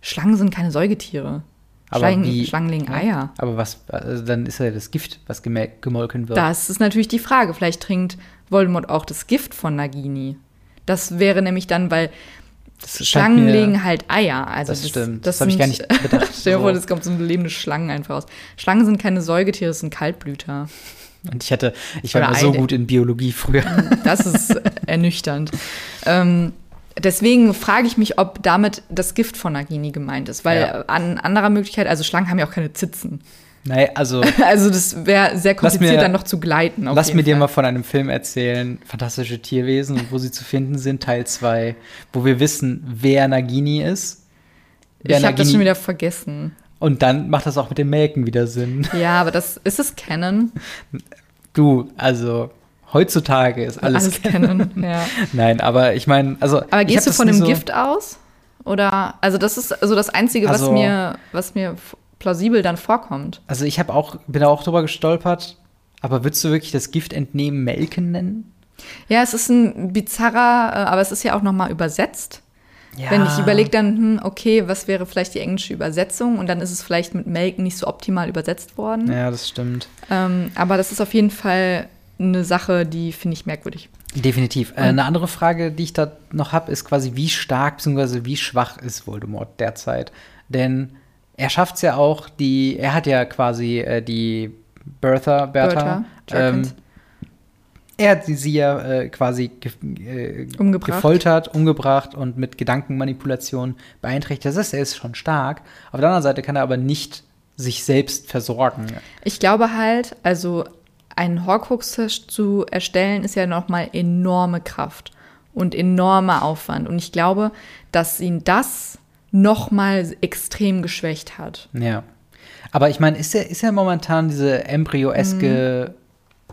Schlangen sind keine Säugetiere. Aber Schlangen, wie- Schlangen legen Eier. Aber was, also dann ist ja das Gift, was gemolken wird. Das ist natürlich die Frage. Vielleicht trinkt Voldemort auch das Gift von Nagini. Das wäre nämlich dann, weil Das Schlangen legen halt Eier. Also Das stimmt. Das hab ich sind- gar nicht bedacht. (laughs) Stell dir vor, das kommt so eine lebende Schlangen einfach raus. Schlangen sind keine Säugetiere, das sind Kaltblüter. Und ich hatte, ich war Oder immer so Eide. gut in Biologie früher. (laughs) Das ist ernüchternd. Ähm, deswegen frage ich mich, ob damit das Gift von Nagini gemeint ist. Weil Ja. an anderer Möglichkeit, also Schlangen haben ja auch keine Zitzen. Nein, also (laughs) Also das wäre sehr kompliziert, mir- dann noch zu gleiten. lass mir dir mal von einem Film erzählen, Fantastische Tierwesen und wo sie zu finden sind, Teil 2, wo wir wissen, wer Nagini ist. Wer Ich habe das schon wieder vergessen. Und dann macht das auch mit dem Melken wieder Sinn. (laughs) Ja, aber das ist es Canon. Du, also heutzutage ist alles, Alles Canon. (laughs) ja. Nein, aber ich meine, also. Aber gehst du von dem so, Gift aus? Oder, also das ist also das Einzige, was Also- mir, was mir plausibel dann vorkommt. Also ich habe auch, bin da auch drüber gestolpert. Aber würdest du wirklich das Gift entnehmen Melken nennen? Ja, es ist ein bizarrer, äh, aber es ist ja auch nochmal übersetzt. Ja. Wenn ich überlege dann, hm, okay, was wäre vielleicht die englische Übersetzung? Und dann ist es vielleicht mit Melken nicht so optimal übersetzt worden. Ja, das stimmt. Ähm, aber das ist auf jeden Fall eine Sache, die finde ich merkwürdig. Definitiv. Äh, eine andere Frage, die ich da noch habe, ist quasi, wie stark bzw. wie schwach ist Voldemort derzeit? Denn er schafft es ja auch, die, er hat ja quasi äh, die Bertha, Bertha, Bertha, ähm, er hat sie ja äh, quasi ge äh, Umgebracht. gefoltert, umgebracht und mit Gedankenmanipulation beeinträchtigt. Das heißt, er ist schon stark. Auf der anderen Seite kann er aber nicht sich selbst versorgen. Ich glaube halt, also einen Horcrux zu erstellen, ist ja nochmal enorme Kraft und enormer Aufwand. Und ich glaube, dass ihn das nochmal extrem geschwächt hat. Ja. Aber ich meine, ist er, ist er momentan diese embryoeske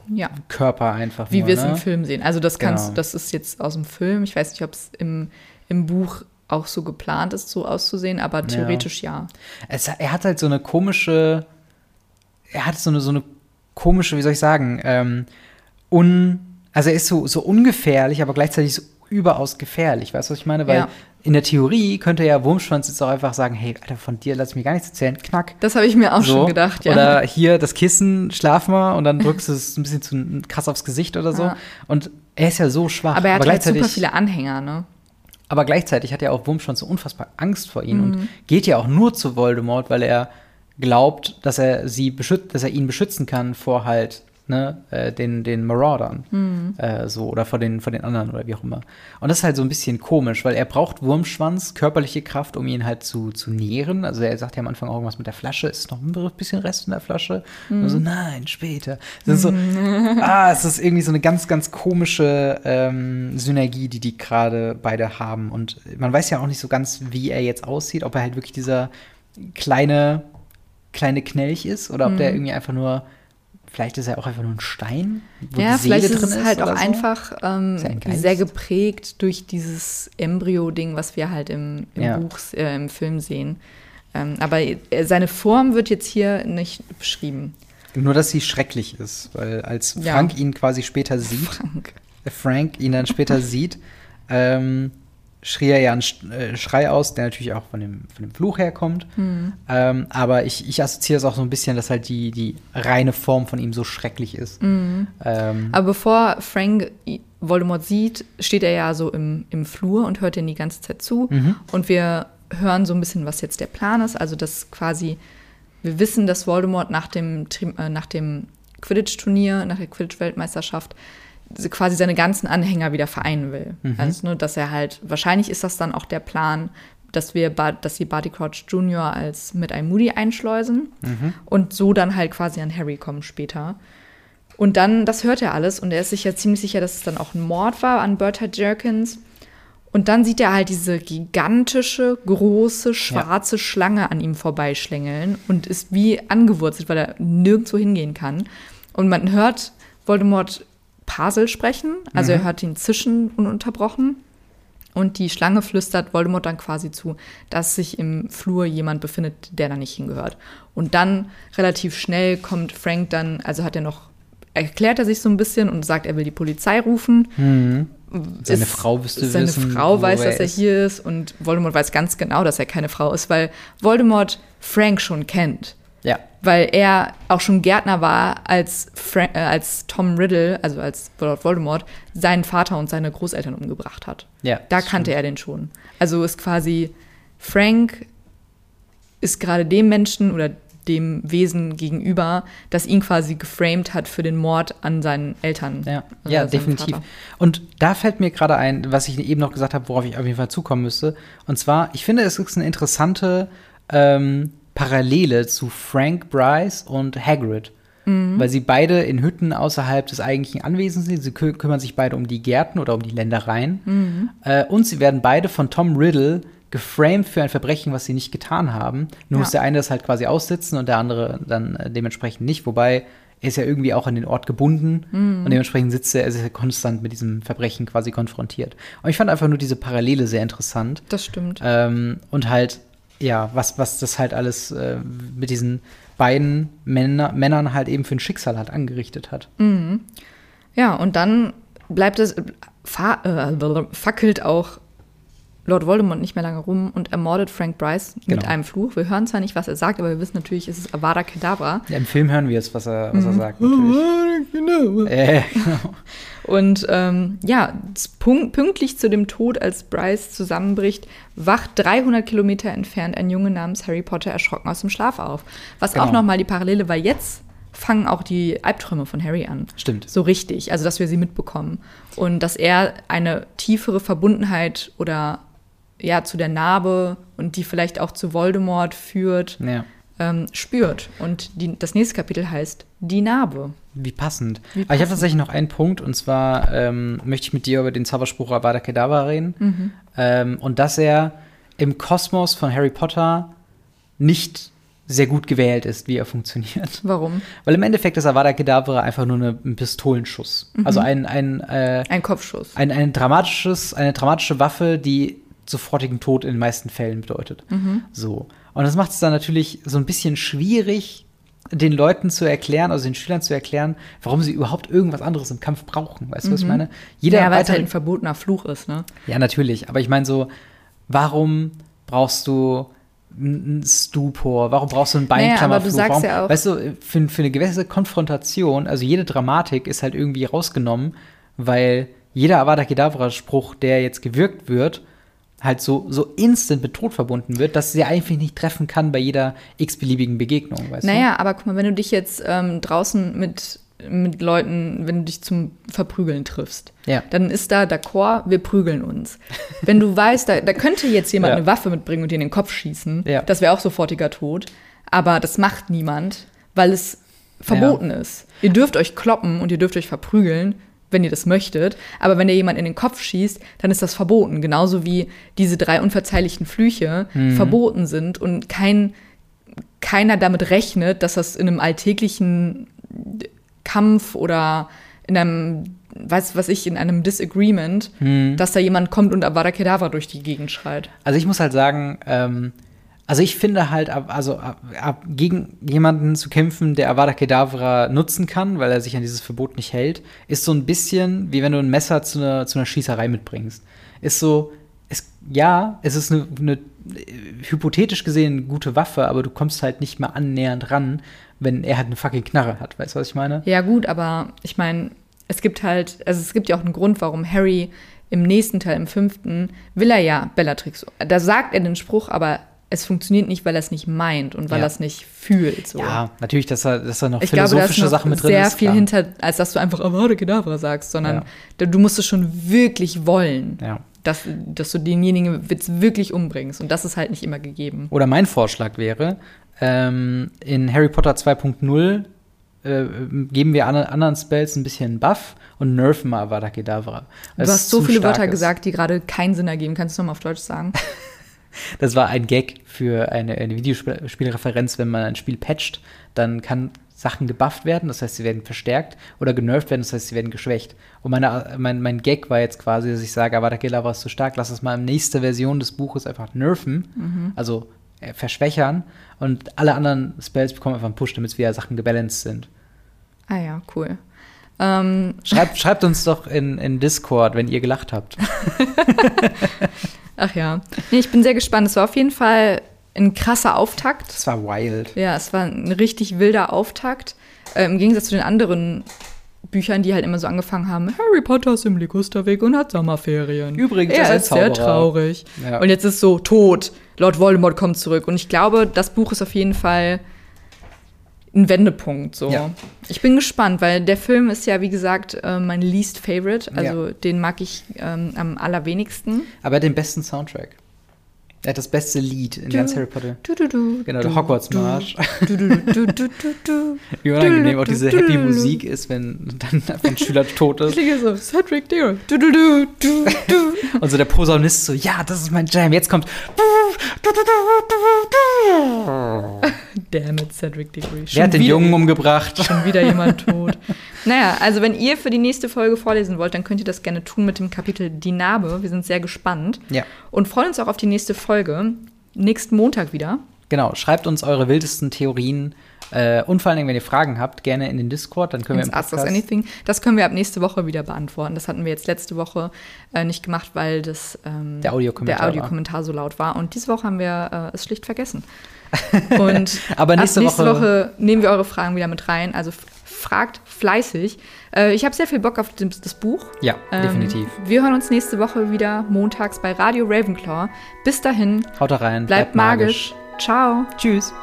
Ja, Körper einfach wie nur, wir es ne? im Film sehen. Also das kannst, Genau. das ist jetzt aus dem Film. Ich weiß nicht, ob es im, im Buch auch so geplant ist, so auszusehen, aber theoretisch ja. Es, er hat halt so eine komische, er hat so eine, so eine komische, wie soll ich sagen, ähm, un, also er ist so, so ungefährlich, aber gleichzeitig so überaus gefährlich. Weißt du, was ich meine? Weil Ja. in der Theorie könnte ja Wurmschwanz jetzt auch einfach sagen, hey, Alter, von dir lass ich mir gar nichts erzählen, knack. Das habe ich mir auch So. schon gedacht, ja. Oder hier das Kissen, schlaf mal und dann drückst du es ein bisschen zu krass aufs Gesicht oder so. Ja. Und er ist ja so schwach. aber er hat halt gleichzeitig, super viele Anhänger, ne? Aber gleichzeitig hat ja auch Wurmschwanz so unfassbar Angst vor ihm und geht ja auch nur zu Voldemort, weil er glaubt, dass er sie beschützt, dass er ihn beschützen kann vor halt ne, äh, den, den Maraudern. Mhm. Äh, so, oder vor den, vor den anderen oder wie auch immer. Und das ist halt so ein bisschen komisch, weil er braucht Wurmschwanz, körperliche Kraft, um ihn halt zu, zu nähren. Also er sagt ja am Anfang auch irgendwas mit der Flasche, ist noch ein bisschen Rest in der Flasche. Und so, nein, später. Das ist so, (laughs) ah, es ist irgendwie so eine ganz, ganz komische ähm, Synergie, die die gerade beide haben. Und man weiß ja auch nicht so ganz, wie er jetzt aussieht, ob er halt wirklich dieser kleine, kleine Knelch ist oder ob der irgendwie einfach nur Vielleicht ist er auch einfach nur ein Stein, wo Ja, die Seele vielleicht ist drin es halt ist auch so. einfach ähm, Geist? sehr geprägt durch dieses Embryo-Ding, was wir halt im, im Ja. Buch, äh, im Film sehen. Ähm, aber äh, seine Form wird jetzt hier nicht beschrieben. Nur, dass sie schrecklich ist, weil als Ja. Frank ihn quasi später sieht, Frank. äh, Frank ihn dann später (laughs) sieht, ähm, schrie er ja einen äh, Schrei aus, der natürlich auch von dem, von dem Fluch herkommt. Hm. Ähm, aber ich, ich assoziiere es auch so ein bisschen, dass halt die, die reine Form von ihm so schrecklich ist. Mhm. Ähm, Aber bevor Frank Voldemort sieht, steht er ja so im, im Flur und hört ihn die ganze Zeit zu. Mhm. Und wir hören so ein bisschen, was jetzt der Plan ist. Also, dass quasi, wir wissen, dass Voldemort nach dem, äh, nach dem Quidditch-Turnier, nach der Quidditch-Weltmeisterschaft, quasi seine ganzen Anhänger wieder vereinen will. Also, ne, dass er halt, wahrscheinlich ist das dann auch der Plan, dass wir, dass sie Barty Crouch Jr. als mit einem Moody einschleusen und so dann halt quasi an Harry kommen später. Und dann, das hört er alles und er ist sich ja ziemlich sicher, dass es dann auch ein Mord war an Bertha Jerkins. Und dann sieht er halt diese gigantische, große, schwarze Schlange an ihm vorbeischlängeln und ist wie angewurzelt, weil er nirgendwo hingehen kann. Und man hört Voldemort Pasel sprechen, also er hört ihn zischen ununterbrochen. Und die Schlange flüstert Voldemort dann quasi zu, dass sich im Flur jemand befindet, der da nicht hingehört. Und dann relativ schnell kommt Frank dann, also hat er noch, erklärt er sich so ein bisschen und sagt, er will die Polizei rufen. Seine Ist- Frau wüsste Seine wissen, Frau weiß, er dass er ist. hier ist und Voldemort weiß ganz genau, dass er keine Frau ist, weil Voldemort Frank schon kennt. Ja. Weil er auch schon Gärtner war, als, Fra äh, als Tom Riddle, also als Lord Voldemort, seinen Vater und seine Großeltern umgebracht hat. Ja, Da kannte er den schon. Also ist quasi, Frank ist gerade dem Menschen oder dem Wesen gegenüber, das ihn quasi geframed hat für den Mord an seinen Eltern. Ja, ja definitiv. Vater. Und da fällt mir gerade ein, was ich eben noch gesagt habe, worauf ich auf jeden Fall zukommen müsste. Und zwar, ich finde, es ist eine interessante ähm, Parallele zu Frank Bryce und Hagrid. Mhm. Weil sie beide in Hütten außerhalb des eigentlichen Anwesens sind. Sie kü kümmern sich beide um die Gärten oder um die Ländereien. Mhm. Äh, und sie werden beide von Tom Riddle geframed für ein Verbrechen, was sie nicht getan haben. Nur Ja. muss der eine das halt quasi aussitzen und der andere dann äh, dementsprechend nicht. Wobei er ist ja irgendwie auch an den Ort gebunden Mhm. und dementsprechend sitzt er, er ist ja konstant mit diesem Verbrechen quasi konfrontiert. Und ich fand einfach nur diese Parallele sehr interessant. Das stimmt. Ähm, und halt, ja, was, was das halt alles äh, mit diesen beiden Männer, Männern halt eben für ein Schicksal halt angerichtet hat. Ja, und dann bleibt es, äh, fackelt auch Lord Voldemort nicht mehr lange rum und ermordet Frank Bryce mit Genau. einem Fluch. Wir hören zwar nicht, was er sagt, aber wir wissen natürlich, es ist Avada Kedavra. Ja, Im Film hören wir es, was er, Mhm. was er sagt, natürlich. Äh, genau. (laughs) Und ähm, ja, pünktlich zu dem Tod, als Bryce zusammenbricht, wacht 300 Kilometer entfernt ein Junge namens Harry Potter erschrocken aus dem Schlaf auf. Was auch Genau. nochmal die Parallele, weil jetzt fangen auch die Albträume von Harry an. Stimmt. So richtig, also dass wir sie mitbekommen. Und dass er eine tiefere Verbundenheit oder ja zu der Narbe und die vielleicht auch zu Voldemort führt, Ja. ähm, spürt. Und die, das nächste Kapitel heißt Die Narbe. Wie passend. Wie Aber ich habe passend. tatsächlich noch einen Punkt und zwar ähm, möchte ich mit dir über den Zauberspruch Avada Kedavra reden. Mhm. Ähm, und dass er im Kosmos von Harry Potter nicht sehr gut gewählt ist, wie er funktioniert. Warum? Weil im Endeffekt ist Avada Kedavra einfach nur eine, ein Pistolenschuss. Mhm. Also ein, ein, äh, Ein Kopfschuss. ein, ein dramatisches, eine dramatische Waffe, die sofortigen Tod in den meisten Fällen bedeutet. Mhm. So. Und das macht es dann natürlich so ein bisschen schwierig, den Leuten zu erklären, also den Schülern zu erklären, warum sie überhaupt irgendwas anderes im Kampf brauchen. Weißt du, was ich meine? Jeder Mhm. ja, weil es halt ein verbotener Fluch ist, ne? ja, natürlich. Aber ich meine so, warum brauchst du einen Stupor? Warum brauchst du einen Naja, aber Beinklammerfluch? du sagst warum, ja auch- Weißt du, für, für eine gewisse Konfrontation, also jede Dramatik ist halt irgendwie rausgenommen, weil jeder Avada Kedavra-Spruch, der jetzt gewirkt wird, halt so, so instant mit Tod verbunden wird, dass sie eigentlich nicht treffen kann bei jeder x-beliebigen Begegnung, weißt naja, aber guck mal, wenn du dich jetzt ähm, draußen mit, mit Leuten, wenn du dich zum Verprügeln triffst, Ja. dann ist da d'accord, wir prügeln uns. Wenn du weißt, da, da könnte jetzt jemand Ja. eine Waffe mitbringen und dir in den Kopf schießen, Ja. das wäre auch sofortiger Tod. Aber das macht niemand, weil es verboten ist. Ihr dürft euch kloppen und ihr dürft euch verprügeln, wenn ihr das möchtet. Aber wenn ihr jemand in den Kopf schießt, dann ist das verboten. Genauso wie diese drei unverzeihlichen Flüche Mhm. verboten sind und kein, keiner damit rechnet, dass das in einem alltäglichen Kampf oder in einem, weiß was ich, in einem Disagreement, Mhm. dass da jemand kommt und Avada Kedavra durch die Gegend schreit. Also ich muss halt sagen, ähm, also ich finde halt, also gegen jemanden zu kämpfen, der Avada Kedavra nutzen kann, weil er sich an dieses Verbot nicht hält, ist so ein bisschen wie wenn du ein Messer zu einer, zu einer Schießerei mitbringst. Ist so, ist, ja, es ist eine, eine äh, hypothetisch gesehen gute Waffe, aber du kommst halt nicht mal annähernd ran, wenn er halt eine fucking Knarre hat. Weißt du, was ich meine? Ja, gut, aber ich meine, es gibt halt, also es gibt ja auch einen Grund, warum Harry im nächsten Teil, im fünften, will er ja Bellatrix. Da sagt er den Spruch, aber es funktioniert nicht, weil er es nicht meint und weil Ja. er es nicht fühlt. So. Ja, natürlich, dass da, dass da noch Ich glaube, philosophische noch Sachen mit drin sehr ist. viel klar. hinter, als dass du einfach Avada Kedavra sagst, sondern Ja. du, musst es schon wirklich wollen, Ja. dass, dass du denjenigen jetzt wirklich umbringst. Und das ist halt nicht immer gegeben. Oder mein Vorschlag wäre, ähm, in Harry Potter 2.0 äh, geben wir an, anderen Spells ein bisschen Buff und nerven mal Avada Kedavra. Du hast so viele Wörter ist. gesagt, die gerade keinen Sinn ergeben. Kannst du nochmal auf Deutsch sagen? (laughs) Das war ein Gag für eine, eine Videospielreferenz, wenn man ein Spiel patcht, dann kann Sachen gebufft werden, das heißt, sie werden verstärkt, oder genervt werden, das heißt, sie werden geschwächt. Und meine, mein, mein Gag war jetzt quasi, dass ich sage, Avada Kedavra ist zu stark, lass es mal in nächster Version des Buches einfach nerven, also äh, verschwächern, und alle anderen Spells bekommen einfach einen Push, damit wieder Sachen gebalanced sind. Ah ja, cool. Ähm, Schreibt, schreibt uns doch in, in Discord, wenn ihr gelacht habt. (laughs) ach ja. Nee, ich bin sehr gespannt. Es war auf jeden Fall ein krasser Auftakt. Das war wild. Ja, es war ein richtig wilder Auftakt. Äh, Im Gegensatz zu den anderen Büchern, die halt immer so angefangen haben, Harry Potter ist im Ligusterweg und hat Sommerferien. Übrigens, er ist ist sehr traurig. Ja. Und jetzt ist so, tot. Lord Voldemort kommt zurück. Und ich glaube, das Buch ist auf jeden Fall ein Wendepunkt. So. Ja. Ich bin gespannt, weil der Film ist ja, wie gesagt, äh, mein least favorite. Also den mag ich ähm, am allerwenigsten. Aber er hat den besten Soundtrack. Er hat das beste Lied in ganz Harry Potter. Du, du, du, Genau, du, der Hogwarts-Marsch. Du, du, du, du, du, du. Wie unangenehm auch diese happy Musik ist, wenn dann ein Schüler tot ist. liege so, Cedric. Du, du, du, du, du. Und so der Posaunist so, ja, das ist mein Jam. Jetzt kommt. (laughs) Damn it, Cedric Diggory. Wer hat den Jungen umgebracht? Schon wieder jemand tot. (laughs) Naja, also wenn ihr für die nächste Folge vorlesen wollt, dann könnt ihr das gerne tun mit dem Kapitel Die Narbe. Wir sind sehr gespannt. Ja. Und freuen uns auch auf die nächste Folge. Nächsten Montag wieder. Genau, schreibt uns eure wildesten Theorien äh, und vor allen Dingen, wenn ihr Fragen habt, gerne in den Discord, dann können wir Ins im Ask Us Podcast Anything. Das können wir ab nächste Woche wieder beantworten. Das hatten wir jetzt letzte Woche äh, nicht gemacht, weil das ähm, Der Audiokommentar Audiokommentar so laut war. Und diese Woche haben wir äh, es schlicht vergessen. (laughs) Und Aber nächste nächste Woche- Woche nehmen wir eure Fragen wieder mit rein. Also fragt fleißig. Äh, ich habe sehr viel Bock auf das, Buch. Ja, Ähm, definitiv. Wir hören uns nächste Woche wieder montags bei Radio Ravenclaw. Bis dahin, Haut rein. bleibt, magisch. Ciao. Tschüss.